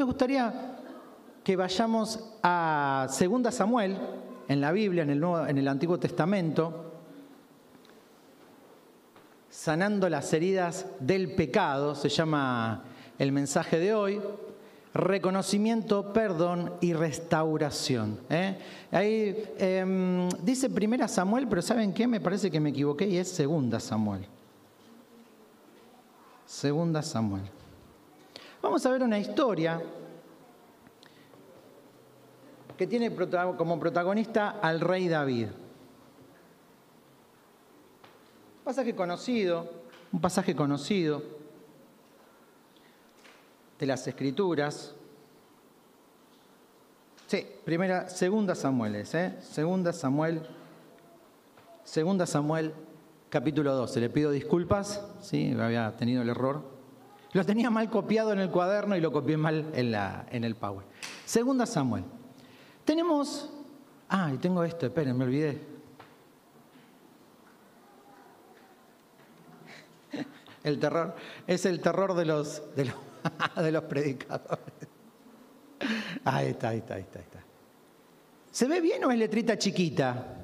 me gustaría que vayamos a 2 Samuel, en la Biblia, en el, Nuevo, en el Antiguo Testamento, sanando las heridas del pecado, se llama el mensaje de hoy, reconocimiento, perdón y restauración. ¿eh? Ahí em, dice primera Samuel, pero ¿saben qué? Me parece que me equivoqué y es segunda Samuel. Segunda Samuel. Vamos a ver una historia que tiene como protagonista al rey David. Pasaje conocido, un pasaje conocido de las Escrituras. Sí, primera, segunda Samuel ¿eh? Segunda Samuel, segunda Samuel, capítulo 12. Le pido disculpas, sí, había tenido el error. Lo tenía mal copiado en el cuaderno y lo copié mal en, el Power. Segunda Samuel. Tenemos, ah, y tengo esto, esperen, me olvidé. El terror, es el terror de los, de los, de los predicadores. Ahí está, ahí está, ahí está, ahí está. ¿Se ve bien o es letrita chiquita?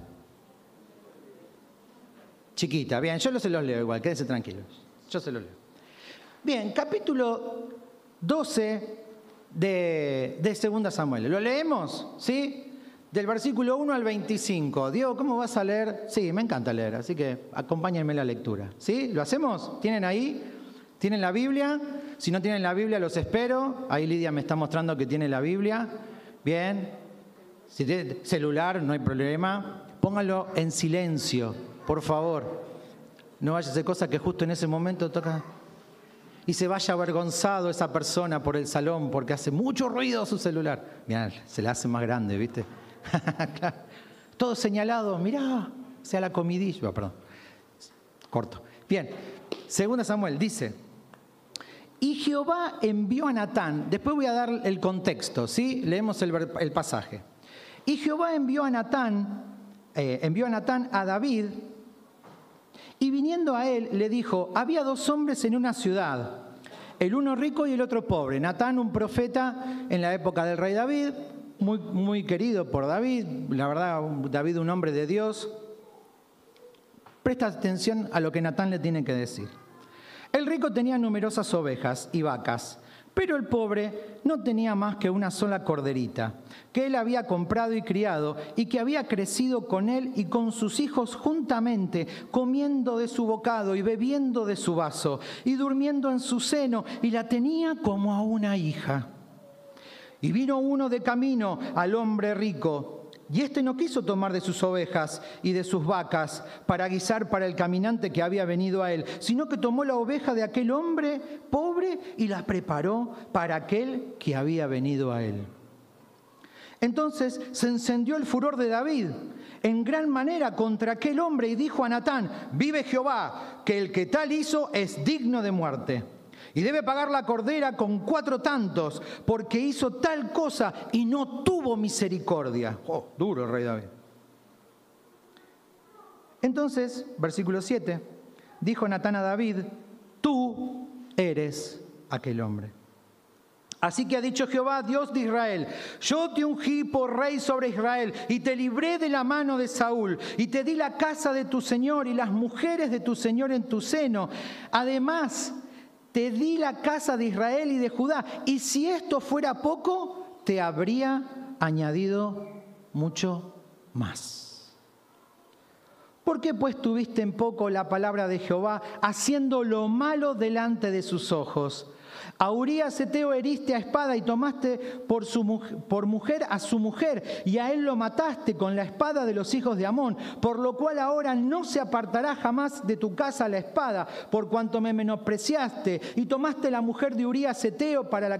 Chiquita, bien, yo se los leo igual, quédense tranquilos. Yo se los leo. Bien, capítulo 12 de, de 2 Samuel. ¿Lo leemos? ¿Sí? Del versículo 1 al 25. Diego, ¿cómo vas a leer? Sí, me encanta leer, así que acompáñenme en la lectura. ¿Sí? ¿Lo hacemos? ¿Tienen ahí? ¿Tienen la Biblia? Si no tienen la Biblia, los espero. Ahí Lidia me está mostrando que tiene la Biblia. Bien. Si tiene celular, no hay problema. Póngalo en silencio, por favor. No vaya a ser cosa que justo en ese momento toca y se vaya avergonzado esa persona por el salón porque hace mucho ruido su celular. Mirá, se le hace más grande, ¿viste? Todo señalado, mirá, sea la comidilla, perdón. Corto. Bien, segunda Samuel dice, y Jehová envió a Natán, después voy a dar el contexto, ¿sí? Leemos el, pasaje. Y Jehová envió a Natán, eh, envió a Natán a David, y viniendo a él le dijo, había dos hombres en una ciudad, el uno rico y el otro pobre. Natán, un profeta en la época del rey David, muy, muy querido por David, la verdad, David un hombre de Dios. Presta atención a lo que Natán le tiene que decir. El rico tenía numerosas ovejas y vacas, pero el pobre no tenía más que una sola corderita, que él había comprado y criado, y que había crecido con él y con sus hijos juntamente, comiendo de su bocado y bebiendo de su vaso, y durmiendo en su seno, y la tenía como a una hija. Y vino uno de camino al hombre rico, y éste no quiso tomar de sus ovejas y de sus vacas para guisar para el caminante que había venido a él, sino que tomó la oveja de aquel hombre pobre y la preparó para aquel que había venido a él. Entonces se encendió el furor de David en gran manera contra aquel hombre y dijo a Natán, vive Jehová, que el que tal hizo es digno de muerte y debe pagar la cordera con cuatro tantos, porque hizo tal cosa y no tuvo misericordia. Oh, duro el rey David. Entonces, versículo 7, dijo Natán a David, tú eres aquel hombre. Así que ha dicho Jehová, Dios de Israel, yo te ungí por rey sobre Israel y te libré de la mano de Saúl y te di la casa de tu Señor y las mujeres de tu Señor en tu seno. Además, te di la casa de Israel y de Judá, y si esto fuera poco, te habría añadido mucho más. ¿Por qué pues tuviste en poco la palabra de Jehová, haciendo lo malo delante de sus ojos? A Urias Eteo heriste a espada y tomaste por, mujer a su mujer, y a él lo mataste con la espada de los hijos de Amón, por lo cual ahora no se apartará jamás de tu casa la espada, por cuanto me menospreciaste, y tomaste la mujer de Urias Eteo para,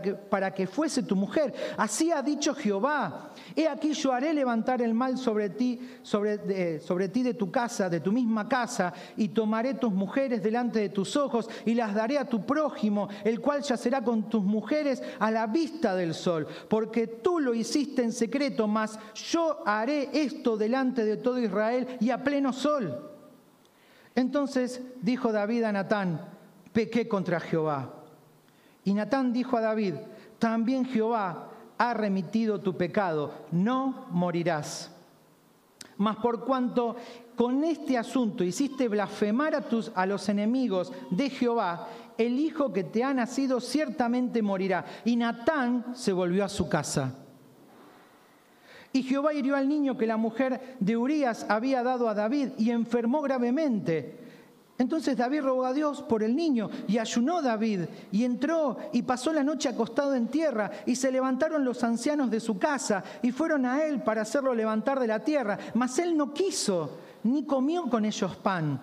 que, fuese tu mujer. Así ha dicho Jehová. He aquí yo haré levantar el mal sobre ti, sobre, sobre ti de tu casa, de tu misma casa, y tomaré tus mujeres delante de tus ojos, y las daré a tu prójimo, el cual ya será con tus mujeres a la vista del sol, porque tú lo hiciste en secreto, mas yo haré esto delante de todo Israel y a pleno sol. Entonces dijo David a Natán, pequé contra Jehová. Y Natán dijo a David, también Jehová ha remitido tu pecado, no morirás. Mas por cuanto con este asunto hiciste blasfemar a, tus, a los enemigos de Jehová, el hijo que te ha nacido ciertamente morirá. Y Natán se volvió a su casa. Y Jehová hirió al niño que la mujer de Urías había dado a David y enfermó gravemente. Entonces David rogó a Dios por el niño y ayunó David y entró y pasó la noche acostado en tierra y se levantaron los ancianos de su casa y fueron a él para hacerlo levantar de la tierra, mas él no quiso ni comió con ellos pan.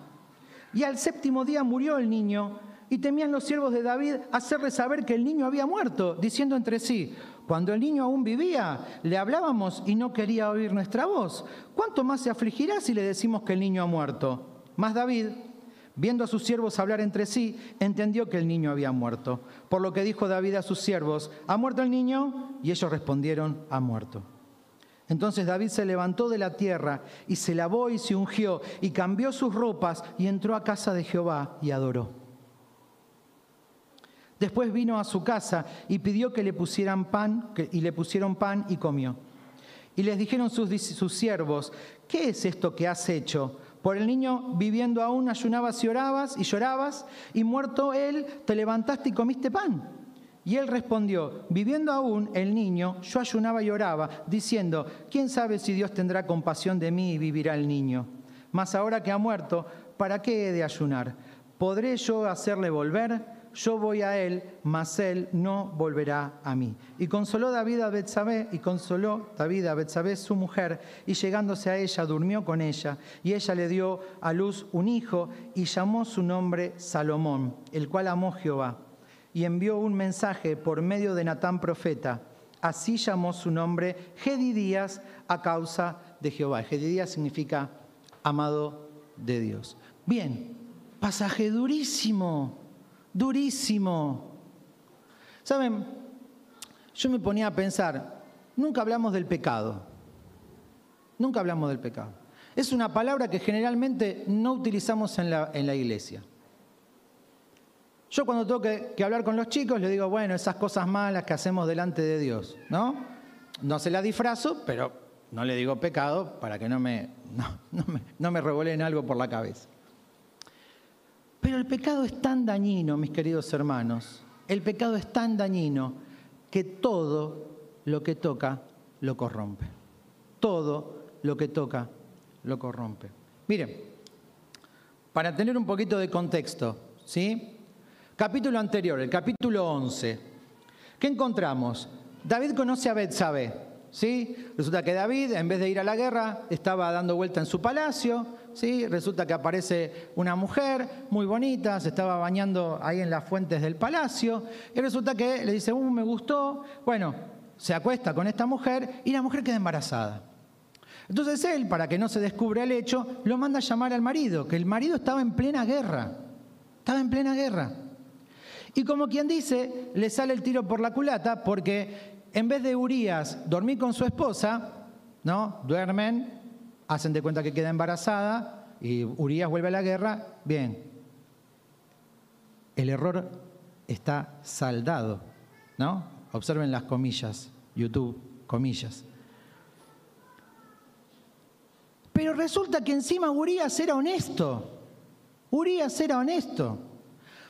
Y al séptimo día murió el niño y temían los siervos de David hacerle saber que el niño había muerto, diciendo entre sí, cuando el niño aún vivía, le hablábamos y no quería oír nuestra voz. ¿Cuánto más se afligirá si le decimos que el niño ha muerto? Mas David Viendo a sus siervos hablar entre sí, entendió que el niño había muerto. Por lo que dijo David a sus siervos, ¿ha muerto el niño? Y ellos respondieron, ha muerto. Entonces David se levantó de la tierra y se lavó y se ungió y cambió sus ropas y entró a casa de Jehová y adoró. Después vino a su casa y pidió que le pusieran pan y le pusieron pan y comió. Y les dijeron sus, siervos, ¿qué es esto que has hecho? Por el niño viviendo aún ayunabas y orabas y llorabas, y muerto él, te levantaste y comiste pan. Y él respondió, viviendo aún el niño, yo ayunaba y oraba, diciendo, ¿quién sabe si Dios tendrá compasión de mí y vivirá el niño? Mas ahora que ha muerto, ¿para qué he de ayunar? ¿Podré yo hacerle volver? Yo voy a él, mas él no volverá a mí. Y consoló David a Betsabé, y consoló David a Betsabé su mujer, y llegándose a ella durmió con ella, y ella le dio a luz un hijo y llamó su nombre Salomón, el cual amó Jehová, y envió un mensaje por medio de Natán profeta. Así llamó su nombre Gedidías a causa de Jehová. Gedidías significa amado de Dios. Bien, pasaje durísimo durísimo. Saben, yo me ponía a pensar, nunca hablamos del pecado, nunca hablamos del pecado. Es una palabra que generalmente no utilizamos en la, en la iglesia. Yo cuando tengo que, hablar con los chicos les digo, bueno, esas cosas malas que hacemos delante de Dios, ¿no? No se la disfrazo, pero no le digo pecado para que no me, no, no me, no me revoleen algo por la cabeza. Pero el pecado es tan dañino, mis queridos hermanos, el pecado es tan dañino que todo lo que toca lo corrompe. Todo lo que toca lo corrompe. Miren, para tener un poquito de contexto, ¿sí? Capítulo anterior, el capítulo 11. ¿Qué encontramos? David conoce a Betsabé, ¿sí? Resulta que David, en vez de ir a la guerra, estaba dando vuelta en su palacio, Resulta que aparece una mujer muy bonita, se estaba bañando ahí en las fuentes del palacio, y resulta que le dice, uh, me gustó, bueno, se acuesta con esta mujer y la mujer queda embarazada. Entonces él, para que no se descubra el hecho, lo manda a llamar al marido, que el marido estaba en plena guerra, estaba en plena guerra. Y como quien dice, le sale el tiro por la culata porque en vez de Urias dormir con su esposa, ¿no? Duermen hacen de cuenta que queda embarazada y Urias vuelve a la guerra, bien, el error está saldado, ¿no? Observen las comillas, YouTube, comillas. Pero resulta que encima Urias era honesto. Urias era honesto.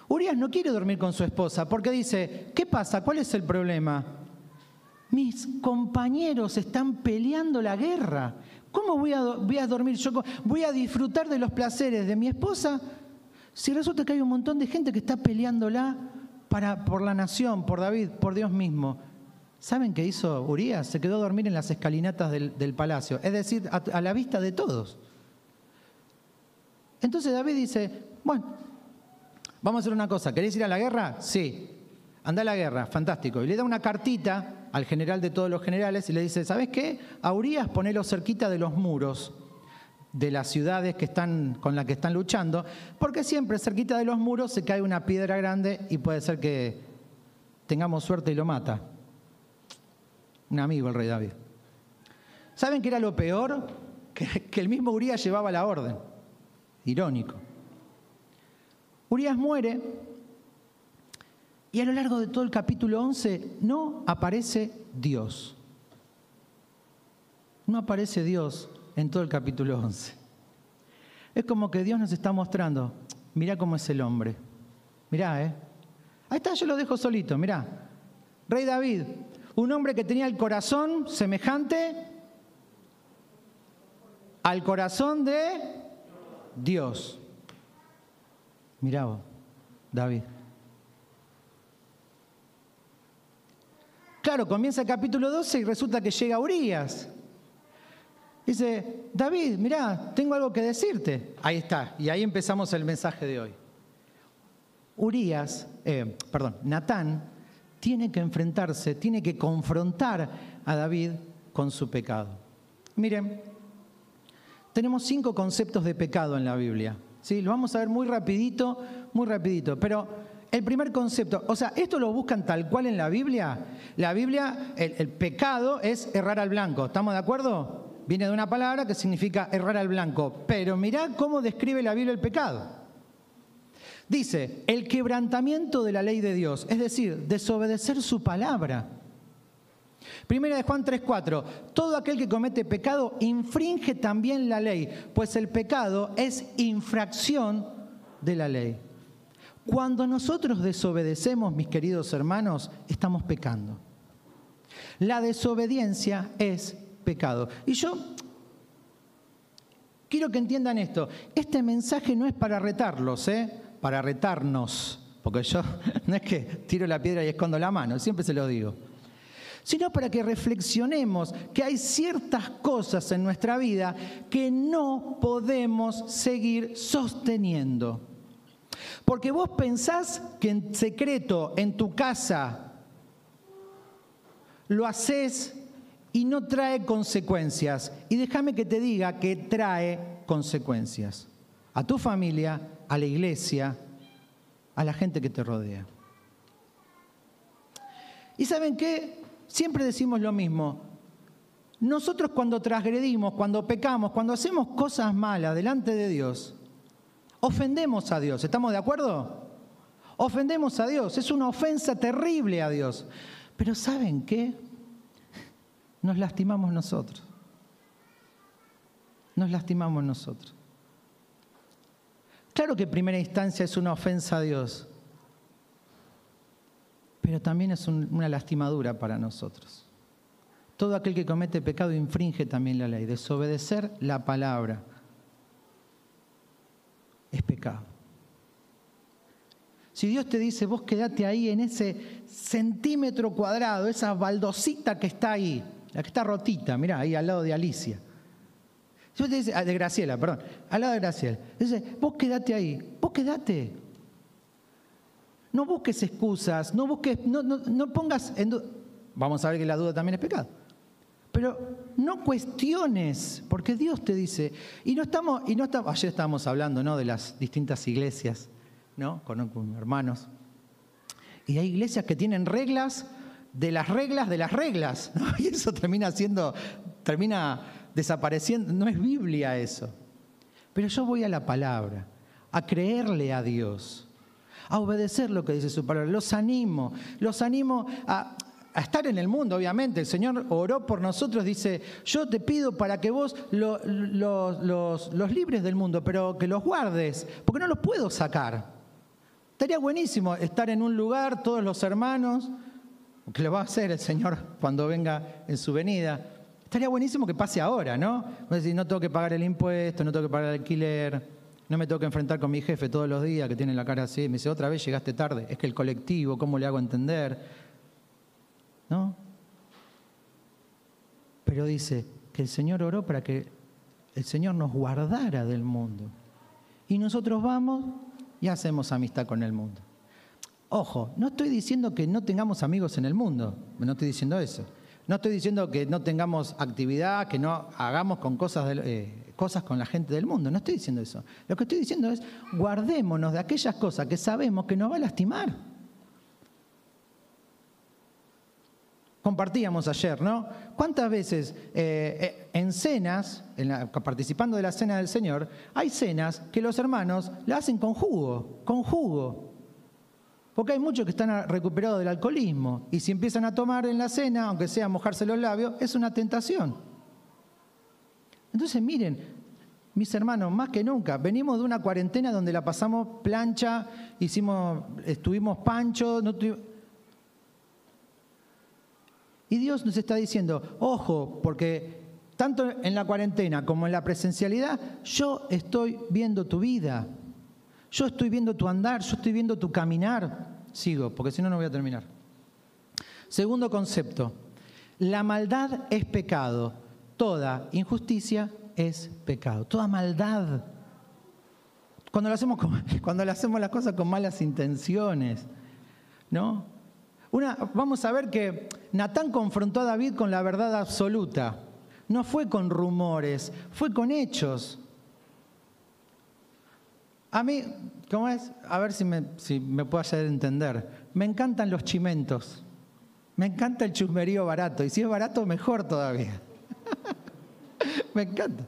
Urias no quiere dormir con su esposa porque dice, ¿qué pasa? ¿Cuál es el problema? Mis compañeros están peleando la guerra. ¿Cómo voy a, a dormir? ¿Voy a disfrutar de los placeres de mi esposa si resulta que hay un montón de gente que está peleándola para, por la nación, por David, por Dios mismo? ¿Saben qué hizo Urias? Se quedó a dormir en las escalinatas del, palacio, es decir, a, la vista de todos. Entonces David dice, bueno, vamos a hacer una cosa, ¿queréis ir a la guerra? Sí, anda a la guerra, fantástico. Y le da una cartita al general de todos los generales y le dice, ¿sabes qué? A Urias ponelo cerquita de los muros de las ciudades que están, con las que están luchando, porque siempre cerquita de los muros se cae una piedra grande y puede ser que tengamos suerte y lo mata. Un amigo el rey David. ¿Saben qué era lo peor? Que, que el mismo Urias llevaba la orden. Irónico. Urias muere Y a lo largo de todo el capítulo 11 no aparece Dios. No aparece Dios en todo el capítulo 11. Es como que Dios nos está mostrando, mirá cómo es el hombre. Mirá, ¿eh? Ahí está, yo lo dejo solito, mirá. Rey David, un hombre que tenía el corazón semejante al corazón de Dios. Mirá David. Claro, comienza el capítulo 12 y resulta que llega Urias. Dice, David, mirá, tengo algo que decirte. Ahí está, y ahí empezamos el mensaje de hoy. Urias, eh, perdón, Natán, tiene que enfrentarse, tiene que confrontar a David con su pecado. Miren, tenemos cinco conceptos de pecado en la Biblia. ¿sí? Lo vamos a ver muy rapidito, muy rapidito. Pero el primer concepto, o sea, esto lo buscan tal cual en la Biblia. La Biblia, el, pecado es errar al blanco. ¿Estamos de acuerdo? Viene de una palabra que significa errar al blanco. Pero mirá cómo describe la Biblia el pecado. Dice, el quebrantamiento de la ley de Dios, es decir, desobedecer su palabra. Primera de Juan 3:4, todo aquel que comete pecado infringe también la ley, pues el pecado es infracción de la ley. Cuando nosotros desobedecemos, mis queridos hermanos, estamos pecando. La desobediencia es pecado. Y yo quiero que entiendan esto. Este mensaje no es para retarlos, ¿eh? para retarnos. Porque yo no es que tiro la piedra y escondo la mano, siempre se lo digo. Sino para que reflexionemos que hay ciertas cosas en nuestra vida que no podemos seguir sosteniendo. Porque vos pensás que en secreto, en tu casa, lo haces y no trae consecuencias. Y déjame que te diga que trae consecuencias. A tu familia, a la iglesia, a la gente que te rodea. ¿Y saben qué? Siempre decimos lo mismo. Nosotros cuando transgredimos, cuando pecamos, cuando hacemos cosas malas delante de Dios, ofendemos a Dios. ¿Estamos de acuerdo? Ofendemos a Dios. Es una ofensa terrible a Dios. Pero ¿saben qué? nos lastimamos nosotros. Nos lastimamos nosotros. Claro que en primera instancia es una ofensa a Dios, pero también es una lastimadura para nosotros. Todo aquel que comete pecado infringe también la ley. Desobedecer la palabra es pecado. Si Dios te dice, vos quedate ahí en ese centímetro cuadrado, esa baldosita que está ahí, la que está rotita, mirá, ahí al lado de Alicia. Yo te dice, ah, de Graciela, perdón, al lado de Graciela. Dice, vos quedate ahí, vos quedate. No busques excusas, no busques, no, no, pongas en duda. Vamos a ver que la duda también es pecado. Pero no cuestiones, porque Dios te dice, y no estamos, y no estamos, ayer estábamos hablando ¿no? de las distintas iglesias, ¿no? Con, con hermanos. Y hay iglesias que tienen reglas de las reglas de las reglas. Y eso termina siendo, termina desapareciendo. No es Biblia eso. Pero yo voy a la palabra, a creerle a Dios, a obedecer lo que dice su palabra. Los animo, los animo a, estar en el mundo, obviamente. El Señor oró por nosotros, dice, yo te pido para que vos los, los libres del mundo, pero que los guardes, porque no los puedo sacar. Estaría buenísimo estar en un lugar, todos los hermanos, que lo va a hacer el Señor cuando venga en su venida. Estaría buenísimo que pase ahora, ¿no? decir, no tengo que pagar el impuesto, no tengo que pagar el alquiler, no me tengo que enfrentar con mi jefe todos los días que tiene la cara así. Me dice, otra vez llegaste tarde. Es que el colectivo, ¿cómo le hago entender? ¿No? Pero dice que el Señor oró para que el Señor nos guardara del mundo. Y nosotros vamos y hacemos amistad con el mundo. Ojo, no estoy diciendo que no tengamos amigos en el mundo, no estoy diciendo eso. No estoy diciendo que no tengamos actividad, que no hagamos con cosas, eh, cosas con la gente del mundo, no estoy diciendo eso. Lo que estoy diciendo es guardémonos de aquellas cosas que sabemos que nos va a lastimar. Compartíamos ayer, ¿no? ¿Cuántas veces eh, eh, en cenas, participando de la cena del Señor, hay cenas que los hermanos la hacen con jugo, con jugo? Porque hay muchos que están recuperados del alcoholismo y si empiezan a tomar en la cena, aunque sea mojarse los labios, es una tentación. Entonces miren, mis hermanos, más que nunca, venimos de una cuarentena donde la pasamos plancha, hicimos, estuvimos panchos, no y Dios nos está diciendo, ojo, porque tanto en la cuarentena como en la presencialidad, yo estoy viendo tu vida. Yo estoy viendo tu andar, yo estoy viendo tu caminar. Sigo, porque si no, no voy a terminar. Segundo concepto, la maldad es pecado. Toda injusticia es pecado. Toda maldad. Cuando lo hacemos, cuando le hacemos las cosas con malas intenciones, ¿no? Una, vamos a ver que Natán confrontó a David con la verdad absoluta. No fue con rumores, fue con hechos. A mí, ¿cómo es? A ver si me, si me puedo hacer entender. Me encantan los chimentos. Me encanta el chusmerío barato. Y si es barato, mejor todavía. me encanta.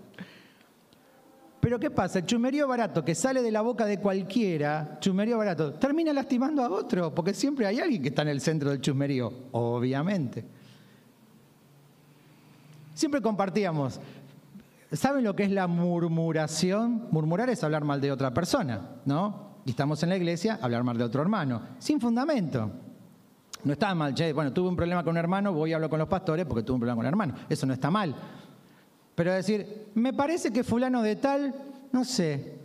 Pero ¿qué pasa? El chumerío barato que sale de la boca de cualquiera, chumerío barato, termina lastimando a otro, porque siempre hay alguien que está en el centro del chumerío, obviamente. Siempre compartíamos, ¿saben lo que es la murmuración? Murmurar es hablar mal de otra persona, ¿no? Y estamos en la iglesia, hablar mal de otro hermano, sin fundamento. No está mal, che, bueno, tuve un problema con un hermano, voy a hablar con los pastores porque tuve un problema con un hermano. Eso no está mal. Pero decir, me parece que fulano de tal, no sé,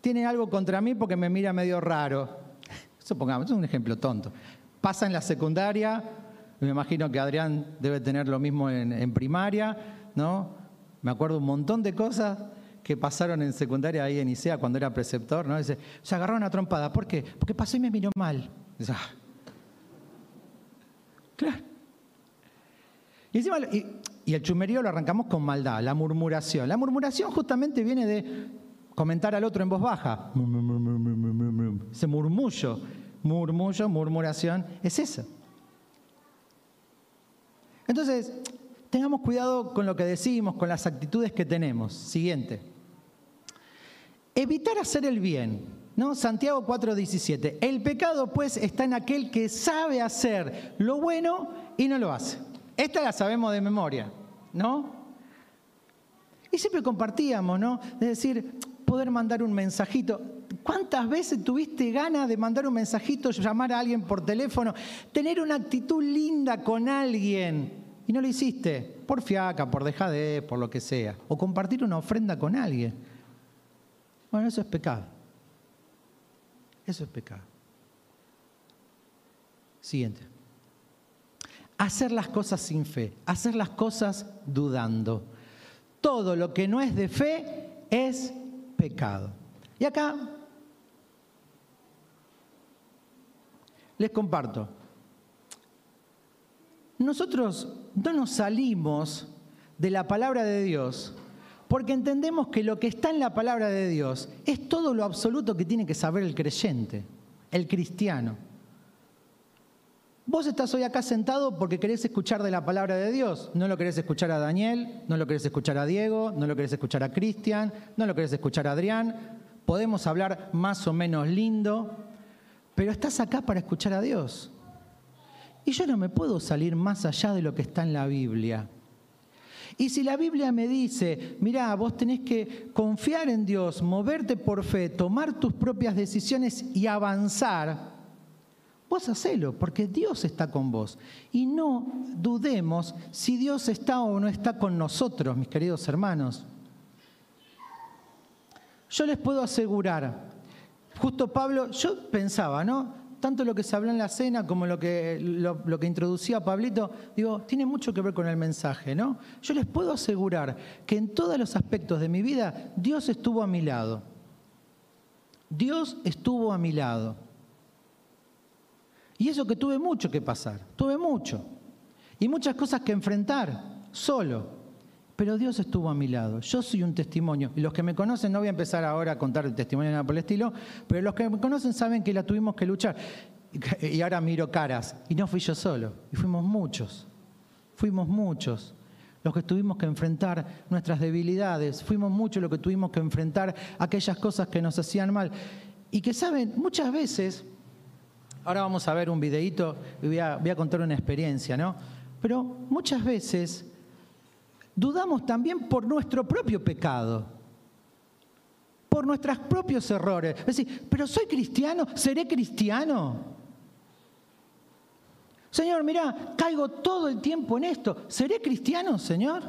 tiene algo contra mí porque me mira medio raro. Supongamos, es un ejemplo tonto. Pasa en la secundaria, me imagino que Adrián debe tener lo mismo en, primaria, ¿no? Me acuerdo un montón de cosas que pasaron en secundaria ahí en ICEA cuando era preceptor, ¿no? Dice, se agarró una trompada. ¿Por qué? Porque pasó y me miró mal. Ah". Claro. Y encima, y el chumerío lo arrancamos con maldad, la murmuración. La murmuración justamente viene de comentar al otro en voz baja. Ese murmullo, murmullo, murmuración, es eso. Entonces, tengamos cuidado con lo que decimos, con las actitudes que tenemos. Siguiente. Evitar hacer el bien. ¿no? Santiago 4:17. El pecado, pues, está en aquel que sabe hacer lo bueno y no lo hace. Esta la sabemos de memoria, ¿no? Y siempre compartíamos, ¿no? Es decir, poder mandar un mensajito. ¿Cuántas veces tuviste ganas de mandar un mensajito, llamar a alguien por teléfono, tener una actitud linda con alguien y no lo hiciste? Por fiaca, por dejadez, por lo que sea. O compartir una ofrenda con alguien. Bueno, eso es pecado. Eso es pecado. Siguiente hacer las cosas sin fe, hacer las cosas dudando. Todo lo que no es de fe es pecado. Y acá les comparto. Nosotros no nos salimos de la palabra de Dios porque entendemos que lo que está en la palabra de Dios es todo lo absoluto que tiene que saber el creyente, el cristiano. Vos estás hoy acá sentado porque querés escuchar de la palabra de Dios. No lo querés escuchar a Daniel, no lo querés escuchar a Diego, no lo querés escuchar a Cristian, no lo querés escuchar a Adrián. Podemos hablar más o menos lindo, pero estás acá para escuchar a Dios. Y yo no me puedo salir más allá de lo que está en la Biblia. Y si la Biblia me dice, mira, vos tenés que confiar en Dios, moverte por fe, tomar tus propias decisiones y avanzar, Vos hacelo, porque Dios está con vos. Y no dudemos si Dios está o no está con nosotros, mis queridos hermanos. Yo les puedo asegurar, justo Pablo, yo pensaba, ¿no? Tanto lo que se habló en la cena como lo que, lo, que introducía Pablito, digo, tiene mucho que ver con el mensaje, ¿no? Yo les puedo asegurar que en todos los aspectos de mi vida, Dios estuvo a mi lado. Dios estuvo a mi lado. Y eso que tuve mucho que pasar, tuve mucho. Y muchas cosas que enfrentar, solo. Pero Dios estuvo a mi lado. Yo soy un testimonio. Y los que me conocen, no voy a empezar ahora a contar el testimonio nada por el estilo, pero los que me conocen saben que la tuvimos que luchar. Y ahora miro caras. Y no fui yo solo. Y fuimos muchos. Fuimos muchos los que tuvimos que enfrentar nuestras debilidades. Fuimos muchos los que tuvimos que enfrentar aquellas cosas que nos hacían mal. Y que saben, muchas veces Ahora vamos a ver un videíto y voy a, voy a contar una experiencia, ¿no? Pero muchas veces dudamos también por nuestro propio pecado, por nuestros propios errores. Es decir, pero soy cristiano, seré cristiano. Señor, mira, caigo todo el tiempo en esto. ¿Seré cristiano, Señor?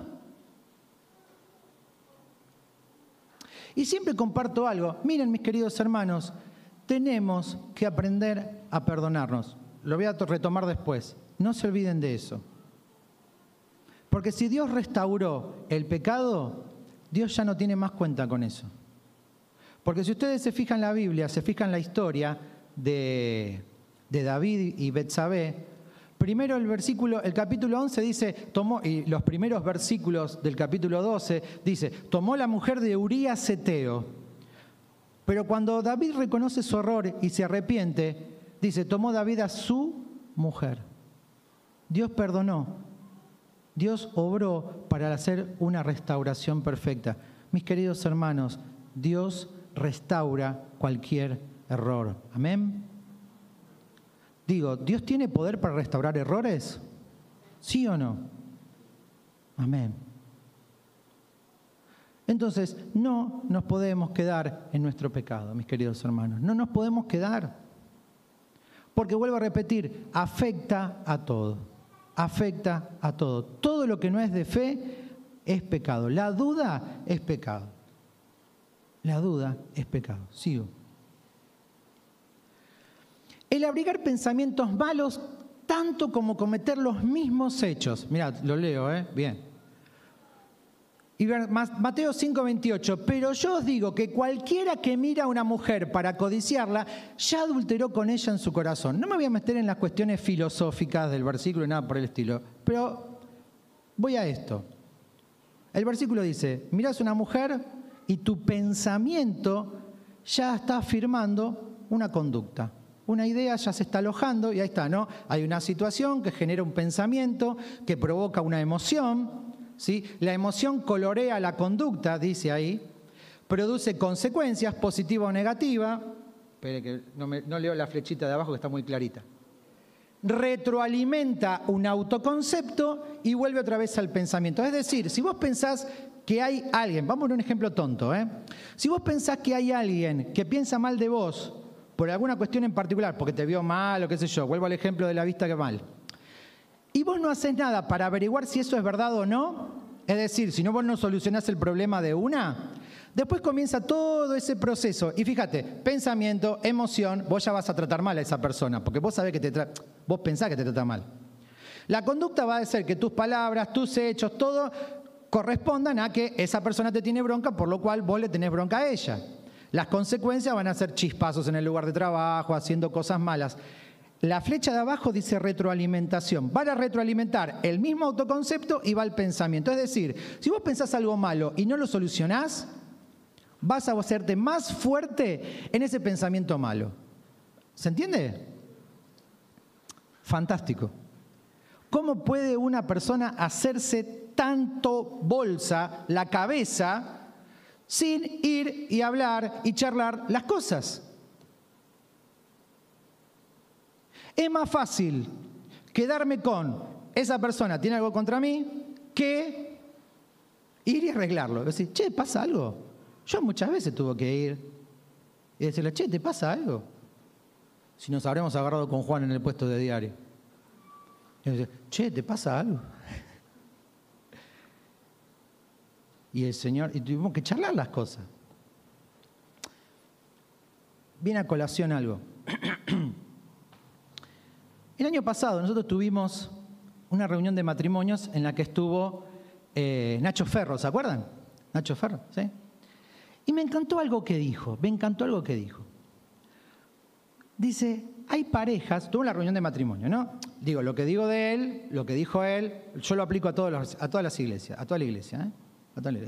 Y siempre comparto algo. Miren, mis queridos hermanos, tenemos que aprender a perdonarnos. Lo voy a retomar después. No se olviden de eso. Porque si Dios restauró el pecado, Dios ya no tiene más cuenta con eso. Porque si ustedes se fijan en la Biblia, se fijan en la historia de, de David y Betsabé, Primero el versículo, el capítulo 11 dice, tomó, y los primeros versículos del capítulo 12 dice, tomó la mujer de Urías Eteo. Pero cuando David reconoce su error y se arrepiente, dice, tomó David a su mujer. Dios perdonó. Dios obró para hacer una restauración perfecta. Mis queridos hermanos, Dios restaura cualquier error. Amén. Digo, ¿Dios tiene poder para restaurar errores? ¿Sí o no? Amén. Entonces, no nos podemos quedar en nuestro pecado, mis queridos hermanos. No nos podemos quedar. Porque vuelvo a repetir, afecta a todo. Afecta a todo. Todo lo que no es de fe es pecado. La duda es pecado. La duda es pecado. Sigo. El abrigar pensamientos malos tanto como cometer los mismos hechos. Mirad, lo leo, ¿eh? Bien. Y Mateo 5:28, pero yo os digo que cualquiera que mira a una mujer para codiciarla, ya adulteró con ella en su corazón. No me voy a meter en las cuestiones filosóficas del versículo y nada por el estilo, pero voy a esto. El versículo dice, miras a una mujer y tu pensamiento ya está afirmando una conducta una idea ya se está alojando y ahí está, ¿no? Hay una situación que genera un pensamiento, que provoca una emoción, ¿sí? La emoción colorea la conducta, dice ahí, produce consecuencias, positiva o negativa. Espere que no, leo la flechita de abajo que está muy clarita. Retroalimenta un autoconcepto y vuelve otra vez al pensamiento. Es decir, si vos pensás que hay alguien, vamos a un ejemplo tonto, ¿eh? Si vos pensás que hay alguien que piensa mal de vos por alguna cuestión en particular, porque te vio mal o qué sé yo, vuelvo al ejemplo de la vista que mal, y vos no haces nada para averiguar si eso es verdad o no, es decir, si no vos no solucionás el problema de una, después comienza todo ese proceso. Y fíjate, pensamiento, emoción, vos ya vas a tratar mal a esa persona, porque vos sabés que te vos pensás que te trata mal. La conducta va a ser que tus palabras, tus hechos, todo correspondan a que esa persona te tiene bronca, por lo cual vos le tenés bronca a ella. Las consecuencias van a ser chispazos en el lugar de trabajo, haciendo cosas malas. La flecha de abajo dice retroalimentación. Van a retroalimentar el mismo autoconcepto y va al pensamiento. Es decir, si vos pensás algo malo y no lo solucionás, vas a hacerte más fuerte en ese pensamiento malo. ¿Se entiende? Fantástico. ¿Cómo puede una persona hacerse tanto bolsa la cabeza sin ir y hablar y charlar las cosas. Es más fácil quedarme con esa persona tiene algo contra mí que ir y arreglarlo. Decir, che, ¿pasa algo? Yo muchas veces tuve que ir y decirle, che, ¿te pasa algo? Si nos habremos agarrado con Juan en el puesto de diario. Y decir, che, ¿te pasa algo? y el Señor, y tuvimos que charlar las cosas. Viene a colación algo. El año pasado nosotros tuvimos una reunión de matrimonios en la que estuvo eh, Nacho Ferro, ¿se acuerdan? Nacho Ferro, ¿sí? Y me encantó algo que dijo, me encantó algo que dijo. Dice, hay parejas, tuvo una reunión de matrimonio, ¿no? Digo, lo que digo de él, lo que dijo él, yo lo aplico a, todos a todas las iglesias, a toda la iglesia, ¿eh?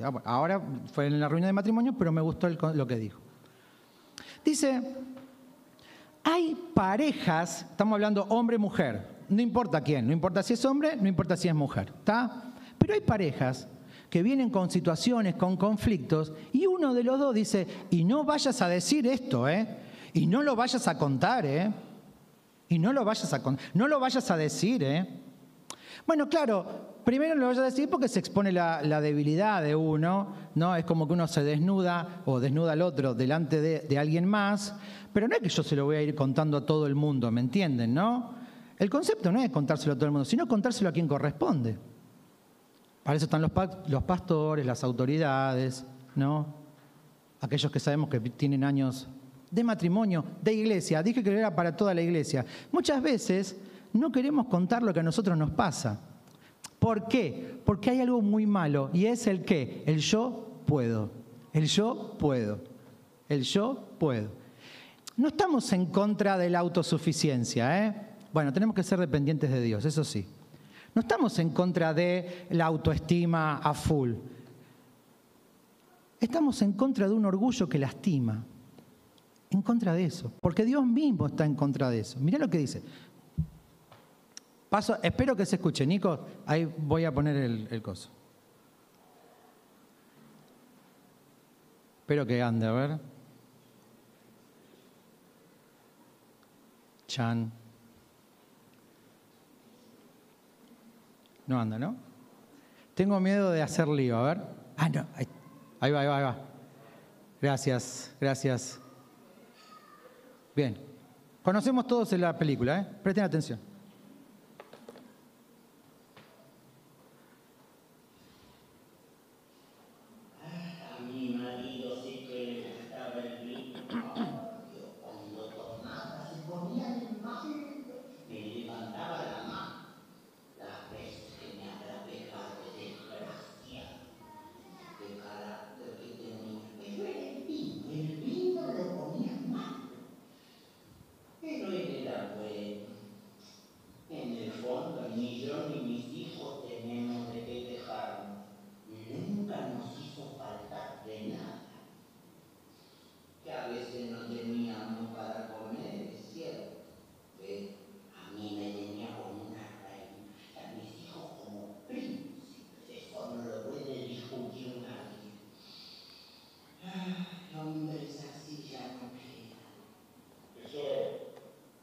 Ah, ahora fue en la reunión de matrimonio, pero me gustó lo que dijo. Dice, hay parejas, estamos hablando hombre-mujer, no importa quién, no importa si es hombre, no importa si es mujer, ¿está? Pero hay parejas que vienen con situaciones, con conflictos, y uno de los dos dice, y no vayas a decir esto, ¿eh? Y no lo vayas a contar, ¿eh? Y no lo vayas a, no lo vayas a decir, ¿eh? Bueno, claro, primero lo vayas a decir porque se expone la, debilidad de uno, ¿no? Es como que uno se desnuda o desnuda al otro delante de, de, alguien más, pero no es que yo se lo voy a ir contando a todo el mundo, ¿me entienden, no? El concepto no es contárselo a todo el mundo, sino contárselo a quien corresponde. Para eso están los, pastores, las autoridades, ¿no? Aquellos que sabemos que tienen años de matrimonio, de iglesia. Dije que era para toda la iglesia. Muchas veces no queremos contar lo que a nosotros nos pasa. ¿Por qué? Porque hay algo muy malo y es el qué, el yo puedo. El yo puedo. El yo puedo. No estamos en contra de la autosuficiencia, ¿eh? Bueno, tenemos que ser dependientes de Dios, eso sí. No estamos en contra de la autoestima a full. Estamos en contra de un orgullo que lastima. En contra de eso. Porque Dios mismo está en contra de eso. Mirá lo que dice. Paso, espero que se escuche, Nico. Ahí voy a poner el, el coso. Espero que ande, a ver. Chan. No anda, ¿no? Tengo miedo de hacer lío, a ver. Ah, no. Ahí, va, ahí va, ahí va. Gracias, gracias. Bien. Conocemos todos la película, ¿eh? Presten atención.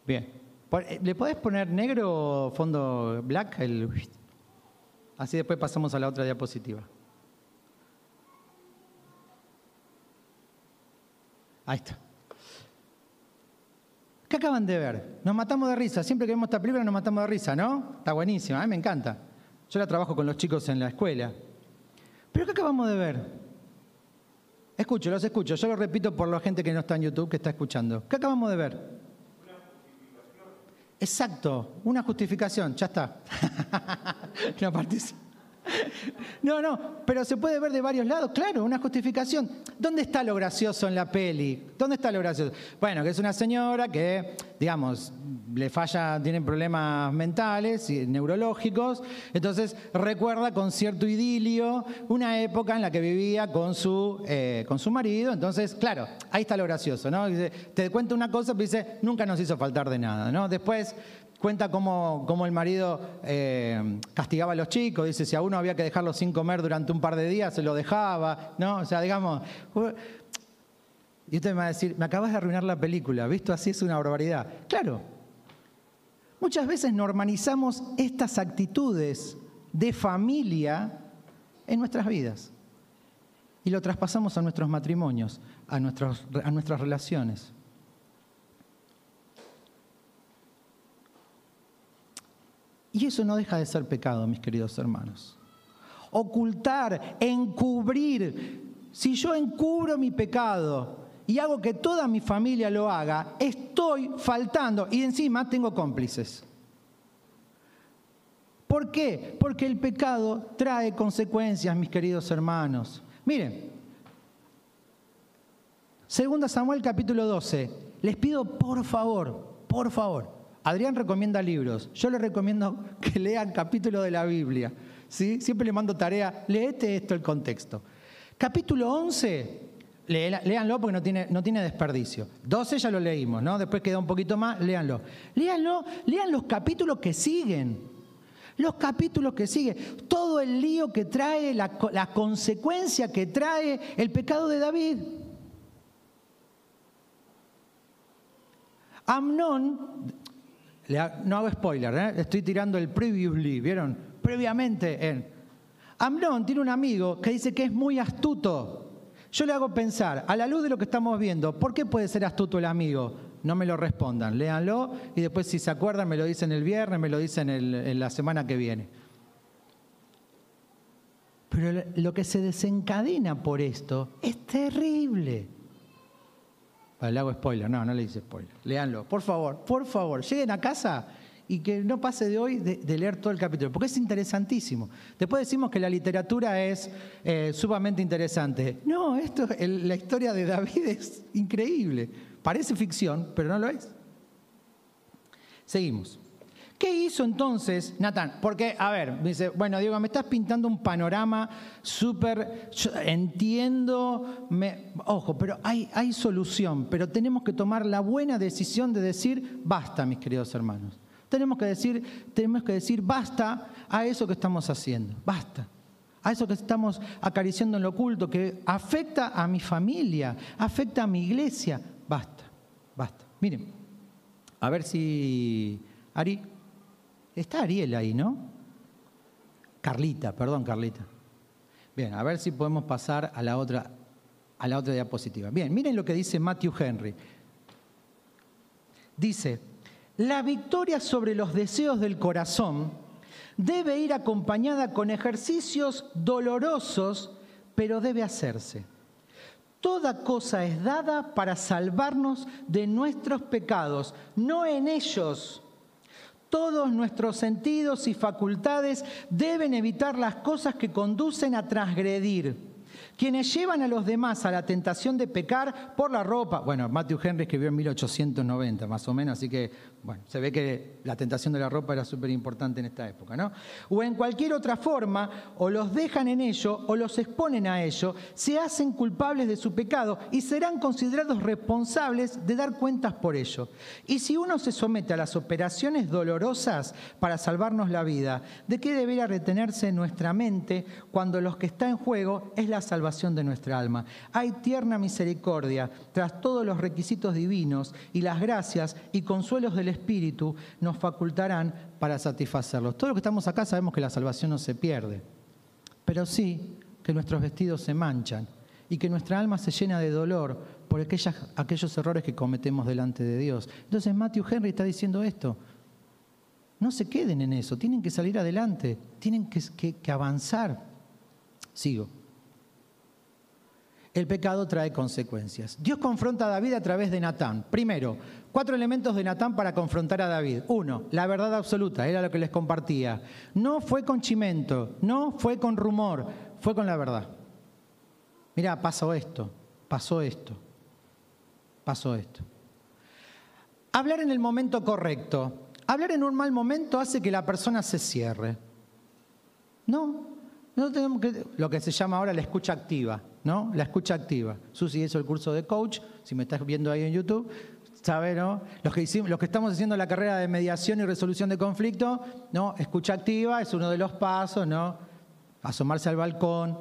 Bien. Eh, ¿Le podés poner negro fondo black? El... Así después pasamos a la otra diapositiva. Ahí está. ¿Qué acaban de ver? Nos matamos de risa. Siempre que vemos esta película nos matamos de risa, ¿no? Está buenísima, a mí me encanta. Yo la trabajo con los chicos en la escuela. ¿Pero qué acabamos de ver? Escucho, los escucho. Yo lo repito por la gente que no está en YouTube, que está escuchando. ¿Qué acabamos de ver? Exacto, una justificación, ya está. No, no, pero se puede ver de varios lados, claro, una justificación. ¿Dónde está lo gracioso en la peli? ¿Dónde está lo gracioso? Bueno, que es una señora que, digamos, le falla, tiene problemas mentales y neurológicos, entonces recuerda con cierto idilio una época en la que vivía con su, eh, con su marido, entonces, claro, ahí está lo gracioso, ¿no? te cuenta una cosa, pero dice, nunca nos hizo faltar de nada, ¿no? Después cuenta cómo, el marido eh, castigaba a los chicos, dice, si a uno había que dejarlo sin comer durante un par de días, se lo dejaba, ¿no? O sea, digamos... Y usted me va a decir, me acabas de arruinar la película, visto así es una barbaridad. Claro, muchas veces normalizamos estas actitudes de familia en nuestras vidas y lo traspasamos a nuestros matrimonios, a, a nuestras relaciones. Y eso no deja de ser pecado, mis queridos hermanos. Ocultar, encubrir. Si yo encubro mi pecado y hago que toda mi familia lo haga, estoy faltando y encima tengo cómplices. ¿Por qué? Porque el pecado trae consecuencias, mis queridos hermanos. Miren, 2 Samuel capítulo 12. Les pido por favor, por favor, Adrián recomienda libros. Yo le recomiendo que lean capítulo de la Biblia. Siempre le mando tarea, léete esto el contexto. Capítulo 11, léanlo porque no tiene, no tiene desperdicio. 12 ya lo leímos, ¿no? Después queda un poquito más, léanlo. Léanlo, lean los capítulos que siguen. Los capítulos que siguen. Todo el lío que trae, la consecuencia que trae el pecado de David. Amnón no hago spoiler, ¿eh? estoy tirando el previously, ¿vieron? Previamente en... Amnón tiene un amigo que dice que es muy astuto. Yo le hago pensar, a la luz de lo que estamos viendo, ¿por qué puede ser astuto el amigo? No me lo respondan, léanlo y después si se acuerdan me lo dicen el viernes, me lo dicen en la semana que viene. Pero lo que se desencadena por esto es terrible. Le hago spoiler, no, no le dice spoiler. Leanlo, por favor, por favor, lleguen a casa y que no pase de hoy de, leer todo el capítulo, porque es interesantísimo. Después decimos que la literatura es eh, sumamente interesante. No, esto, la historia de David es increíble. Parece ficción, pero no lo es. Seguimos. ¿Qué hizo entonces Natán? Porque, a ver, me dice, bueno, Diego, me estás pintando un panorama súper, entiendo, ojo, pero hay, hay solución, pero tenemos que tomar la buena decisión de decir, basta, mis queridos hermanos. Tenemos que decir, tenemos que decir basta a eso que estamos haciendo, basta. A eso que estamos acariciando en lo oculto, que afecta a mi familia, afecta a mi iglesia, basta, basta. Miren, a ver si Ari, Está Ariel ahí, ¿no? Carlita, perdón, Carlita. Bien, a ver si podemos pasar a la otra, a la otra diapositiva. Bien, miren lo que dice Matthew Henry. Dice, la victoria sobre los deseos del corazón debe ir acompañada con ejercicios dolorosos, pero debe hacerse. Toda cosa es dada para salvarnos de nuestros pecados, no en ellos todos nuestros sentidos y facultades deben evitar las cosas que conducen a transgredir quienes llevan a los demás a la tentación de pecar por la ropa. Bueno, Matthew Henry escribió en 1890 más o menos, así que bueno, se ve que la tentación de la ropa era súper importante en esta época, ¿no? O en cualquier otra forma, o los dejan en ello o los exponen a ello, se hacen culpables de su pecado y serán considerados responsables de dar cuentas por ello. Y si uno se somete a las operaciones dolorosas para salvarnos la vida, ¿de qué debería retenerse nuestra mente cuando lo que está en juego es la salvación? de nuestra alma. Hay tierna misericordia tras todos los requisitos divinos y las gracias y consuelos del Espíritu nos facultarán para satisfacerlos. Todos los que estamos acá sabemos que la salvación no se pierde, pero sí que nuestros vestidos se manchan y que nuestra alma se llena de dolor por aquellos errores que cometemos delante de Dios. Entonces Matthew Henry está diciendo esto. No se queden en eso, tienen que salir adelante, tienen que avanzar. Sigo el pecado trae consecuencias. Dios confronta a David a través de Natán. Primero, cuatro elementos de Natán para confrontar a David. Uno, la verdad absoluta, era lo que les compartía. No fue con chimento, no fue con rumor, fue con la verdad. Mira, pasó esto, pasó esto, pasó esto. Hablar en el momento correcto. Hablar en un mal momento hace que la persona se cierre. No, no tenemos que, lo que se llama ahora la escucha activa. ¿No? La escucha activa. Susi hizo el curso de coach, si me estás viendo ahí en YouTube, sabe, ¿no? Los que, estamos haciendo la carrera de mediación y resolución de conflicto, ¿no? Escucha activa es uno de los pasos, ¿no? Asomarse al balcón.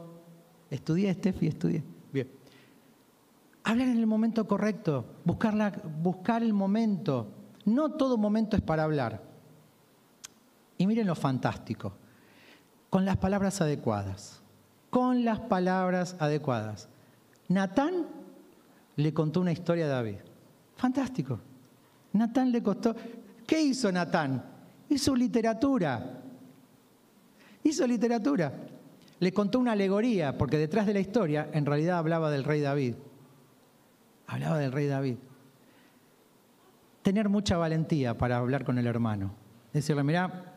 Estudié, Steffi, estudié. Bien. Hablar en el momento correcto, buscar el momento. No todo momento es para hablar. Y miren lo fantástico, con las palabras adecuadas con las palabras adecuadas. Natán le contó una historia a David. Fantástico. Natán le costó. ¿Qué hizo Natán? Hizo literatura. Hizo literatura. Le contó una alegoría, porque detrás de la historia en realidad hablaba del rey David. Hablaba del rey David. Tener mucha valentía para hablar con el hermano. Decirle, mira,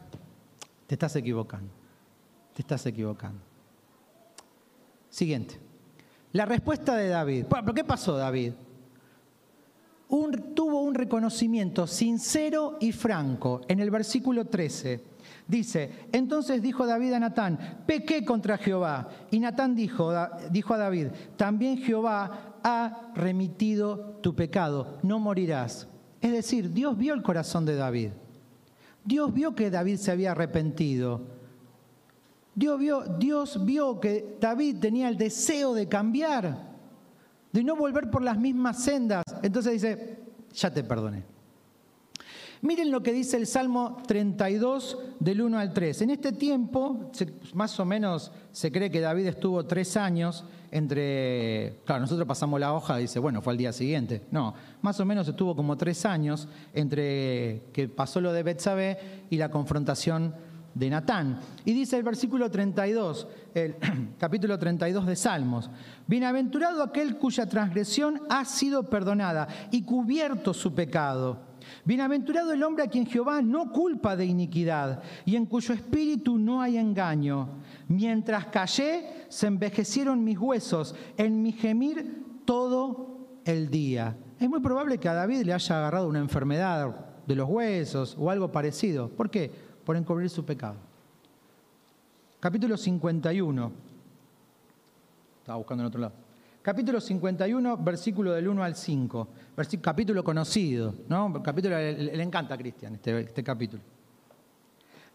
te estás equivocando. Te estás equivocando. Siguiente. La respuesta de David. ¿Pero qué pasó David? tuvo un reconocimiento sincero y franco. En el versículo 13 dice, entonces dijo David a Natán, pequé contra Jehová. Y Natán dijo, dijo a David, también Jehová ha remitido tu pecado, no morirás. Es decir, Dios vio el corazón de David. Dios vio que David se había arrepentido. Dios vio, que David tenía el deseo de cambiar, de no volver por las mismas sendas. Entonces dice, ya te perdoné. Miren lo que dice el Salmo 32 del 1 al 3. En este tiempo, más o menos se cree que David estuvo tres años entre... Claro, nosotros pasamos la hoja y dice, bueno, fue al día siguiente. No, más o menos estuvo como tres años entre que pasó lo de Betsabé y la confrontación de Natán. Y dice el versículo 32, el capítulo 32 de Salmos, Bienaventurado aquel cuya transgresión ha sido perdonada y cubierto su pecado. Bienaventurado el hombre a quien Jehová no culpa de iniquidad y en cuyo espíritu no hay engaño. Mientras callé, se envejecieron mis huesos, en mi gemir todo el día. Es muy probable que a David le haya agarrado una enfermedad de los huesos o algo parecido. ¿Por qué? Por encubrir su pecado. Capítulo 51. Estaba buscando en otro lado. Capítulo 51, versículo del 1 al 5. capítulo conocido, ¿no? Capítulo, le, encanta a Cristian este, este capítulo.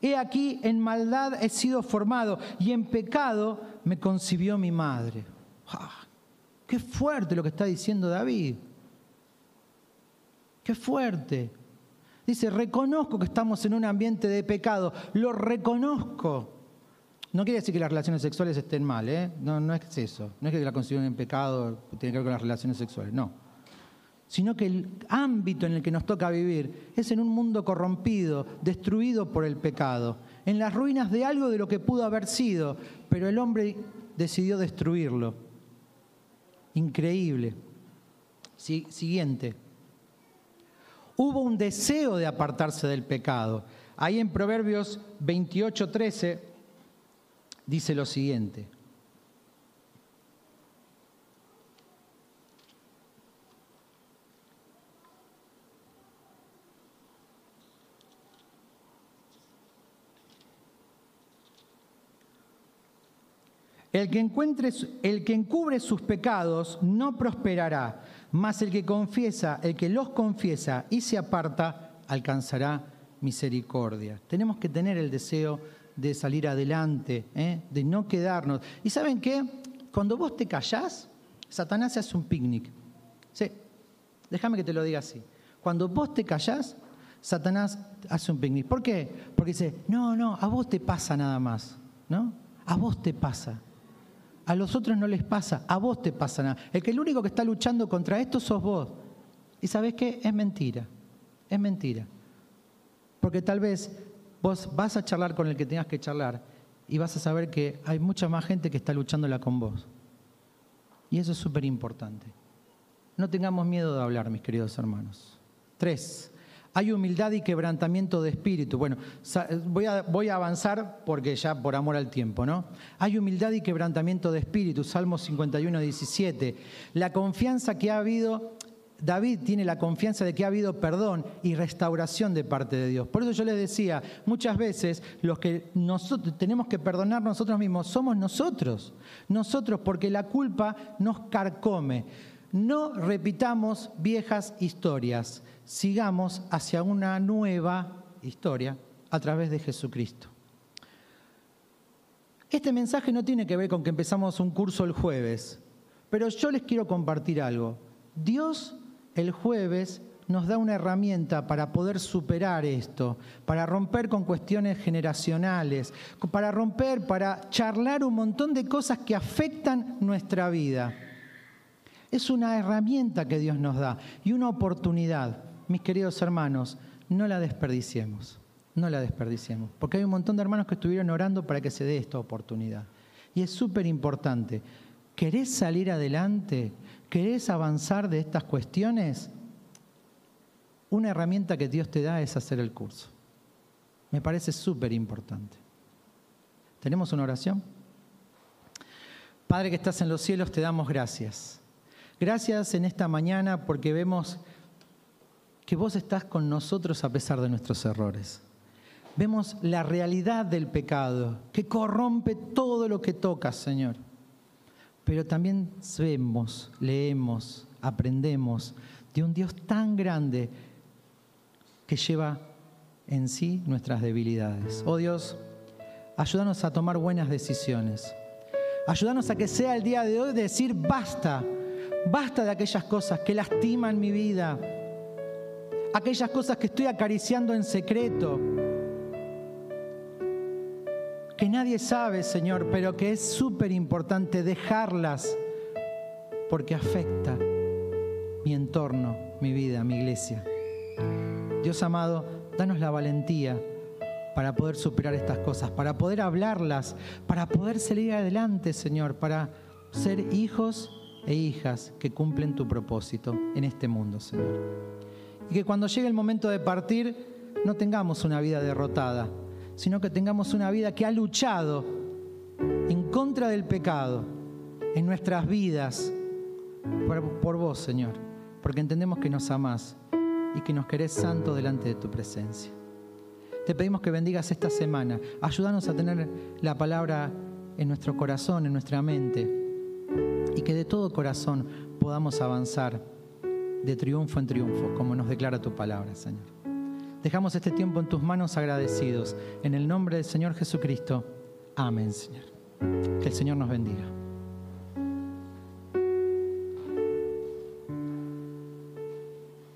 He aquí, en maldad he sido formado y en pecado me concibió mi madre. Ah, qué fuerte lo que está diciendo David. Qué fuerte. Dice, reconozco que estamos en un ambiente de pecado, lo reconozco. No quiere decir que las relaciones sexuales estén mal, ¿eh? no, no es eso. No es que la consideren pecado, tiene que ver con las relaciones sexuales, no sino que el ámbito en el que nos toca vivir es en un mundo corrompido, destruido por el pecado, en las ruinas de algo de lo que pudo haber sido, pero el hombre decidió destruirlo. Increíble. siguiente. Hubo un deseo de apartarse del pecado. Ahí en Proverbios 28:13 dice lo siguiente. El que, encuentre, el que encubre sus pecados no prosperará, mas el que confiesa, el que los confiesa y se aparta, alcanzará misericordia. Tenemos que tener el deseo de salir adelante, ¿eh? de no quedarnos. ¿Y saben qué? Cuando vos te callás, Satanás se hace un picnic. Sí, déjame que te lo diga así. Cuando vos te callás, Satanás hace un picnic. ¿Por qué? Porque dice, no, no, a vos te pasa nada más, ¿no? A vos te pasa. A los otros no les pasa, a vos te pasa nada. El que el único que está luchando contra esto sos vos. ¿Y sabés qué? Es mentira. Es mentira. Porque tal vez vos vas a charlar con el que tengas que charlar y vas a saber que hay mucha más gente que está luchándola con vos. Y eso es súper importante. No tengamos miedo de hablar, mis queridos hermanos. Tres, hay humildad y quebrantamiento de espíritu. Bueno, voy a, avanzar porque ya por amor al tiempo, ¿no? Hay humildad y quebrantamiento de espíritu, Salmo 51, 17. La confianza que ha habido, David tiene la confianza de que ha habido perdón y restauración de parte de Dios. Por eso yo les decía, muchas veces los que tenemos que perdonar nosotros mismos somos nosotros. Nosotros, porque la culpa nos carcome. No repitamos viejas historias sigamos hacia una nueva historia a través de Jesucristo. Este mensaje no tiene que ver con que empezamos un curso el jueves, pero yo les quiero compartir algo. Dios el jueves nos da una herramienta para poder superar esto, para romper con cuestiones generacionales, para romper, para charlar un montón de cosas que afectan nuestra vida. Es una herramienta que Dios nos da y una oportunidad mis queridos hermanos, no la desperdiciemos, no la desperdiciemos, porque hay un montón de hermanos que estuvieron orando para que se dé esta oportunidad. Y es súper importante. ¿Querés salir adelante? ¿Querés avanzar de estas cuestiones? Una herramienta que Dios te da es hacer el curso. Me parece súper importante. ¿Tenemos una oración? Padre que estás en los cielos, te damos gracias. Gracias en esta mañana porque vemos que vos estás con nosotros a pesar de nuestros errores. Vemos la realidad del pecado, que corrompe todo lo que toca, Señor. Pero también vemos, leemos, aprendemos de un Dios tan grande que lleva en sí nuestras debilidades. Oh Dios, ayúdanos a tomar buenas decisiones. Ayúdanos a que sea el día de hoy decir basta, basta de aquellas cosas que lastiman mi vida, aquellas cosas que estoy acariciando en secreto, que nadie sabe, Señor, pero que es súper importante dejarlas porque afecta mi entorno, mi vida, mi iglesia. Dios amado, danos la valentía para poder superar estas cosas, para poder hablarlas, para poder salir adelante, Señor, para ser hijos e hijas que cumplen tu propósito en este mundo, Señor. Y que cuando llegue el momento de partir, no tengamos una vida derrotada, sino que tengamos una vida que ha luchado en contra del pecado en nuestras vidas por, vos, Señor, porque entendemos que nos amás y que nos querés santo delante de tu presencia. Te pedimos que bendigas esta semana. Ayúdanos a tener la palabra en nuestro corazón, en nuestra mente, y que de todo corazón podamos avanzar de triunfo en triunfo, como nos declara tu palabra, Señor. Dejamos este tiempo en tus manos agradecidos. En el nombre del Señor Jesucristo. Amén, Señor. Que el Señor nos bendiga.